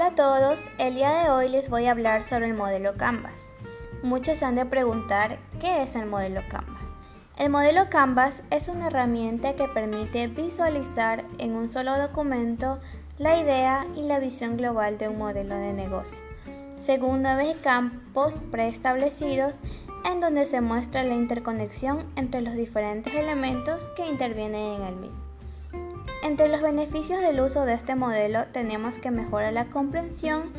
Hola a todos, el día de hoy les voy a hablar sobre el modelo Canvas. Muchos han de preguntar qué es el modelo Canvas. El modelo Canvas es una herramienta que permite visualizar en un solo documento la idea y la visión global de un modelo de negocio, según nueve campos preestablecidos en donde se muestra la interconexión entre los diferentes elementos que intervienen en el mismo. Entre los beneficios del uso de este modelo tenemos que mejora la comprensión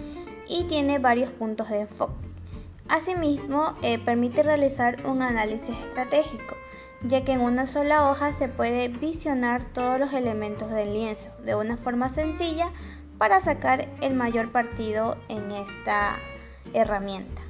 y tiene varios puntos de enfoque. Asimismo, eh, permite realizar un análisis estratégico, ya que en una sola hoja se puede visionar todos los elementos del lienzo de una forma sencilla para sacar el mayor partido en esta herramienta.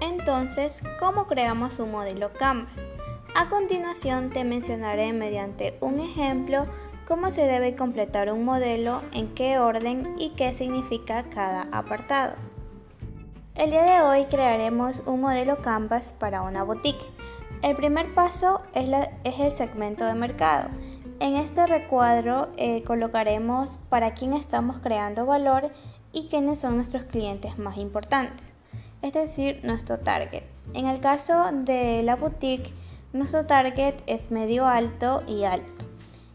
Entonces, ¿cómo creamos un modelo Canvas? A continuación te mencionaré mediante un ejemplo cómo se debe completar un modelo, en qué orden y qué significa cada apartado. El día de hoy crearemos un modelo Canvas para una boutique. El primer paso es, el segmento de mercado. En este recuadro eh, colocaremos para quién estamos creando valor y quiénes son nuestros clientes más importantes, es decir, nuestro target. En el caso de la boutique, nuestro target es medio alto y alto.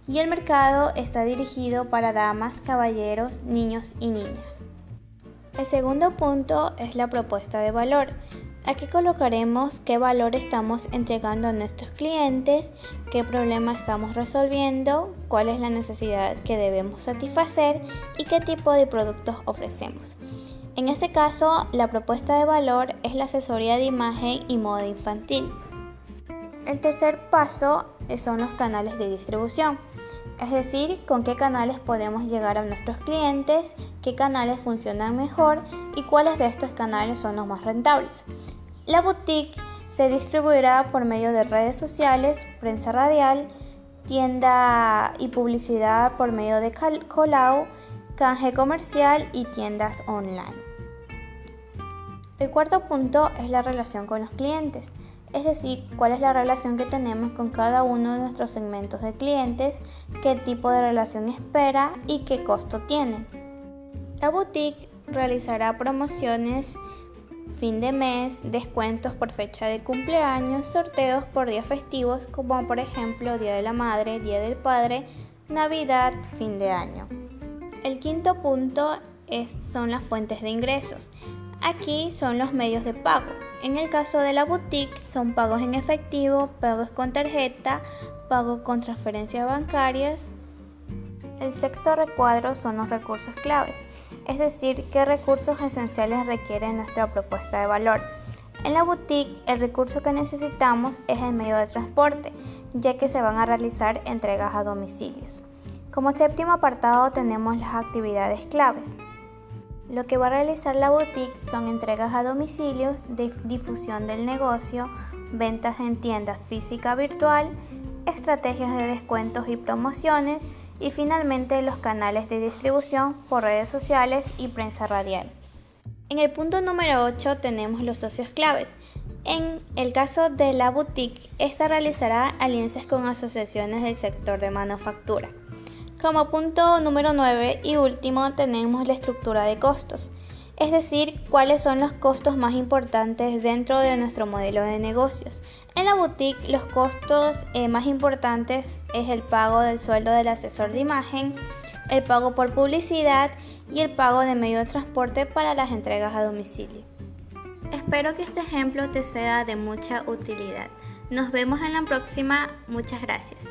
Y el mercado está dirigido para damas, caballeros, niños y niñas. El segundo punto es la propuesta de valor. Aquí colocaremos qué valor estamos entregando a nuestros clientes, qué problema estamos resolviendo, cuál es la necesidad que debemos satisfacer y qué tipo de productos ofrecemos. En este caso, la propuesta de valor es la asesoría de imagen y moda infantil. El tercer paso son los canales de distribución, es decir, con qué canales podemos llegar a nuestros clientes, qué canales funcionan mejor y cuáles de estos canales son los más rentables. La boutique se distribuirá por medio de redes sociales, prensa radial, tienda y publicidad por medio de Colau, canje comercial y tiendas online. El cuarto punto es la relación con los clientes es decir, cuál es la relación que tenemos con cada uno de nuestros segmentos de clientes, qué tipo de relación espera y qué costo tiene. La boutique realizará promociones fin de mes, descuentos por fecha de cumpleaños, sorteos por días festivos como por ejemplo Día de la Madre, Día del Padre, Navidad, fin de año. El quinto punto son las fuentes de ingresos. Aquí son los medios de pago. En el caso de la boutique son pagos en efectivo, pagos con tarjeta, pago con transferencias bancarias. El sexto recuadro son los recursos claves, es decir, qué recursos esenciales requiere nuestra propuesta de valor. En la boutique el recurso que necesitamos es el medio de transporte, ya que se van a realizar entregas a domicilios. Como séptimo apartado tenemos las actividades claves. Lo que va a realizar la boutique son entregas a domicilios, difusión del negocio, ventas en tiendas física virtual, estrategias de descuentos y promociones y finalmente los canales de distribución por redes sociales y prensa radial. En el punto número 8 tenemos los socios claves. En el caso de la boutique, esta realizará alianzas con asociaciones del sector de manufactura. Como punto número 9 y último tenemos la estructura de costos, es decir, cuáles son los costos más importantes dentro de nuestro modelo de negocios. En la boutique los costos eh, más importantes es el pago del sueldo del asesor de imagen, el pago por publicidad y el pago de medio de transporte para las entregas a domicilio. Espero que este ejemplo te sea de mucha utilidad. Nos vemos en la próxima. Muchas gracias.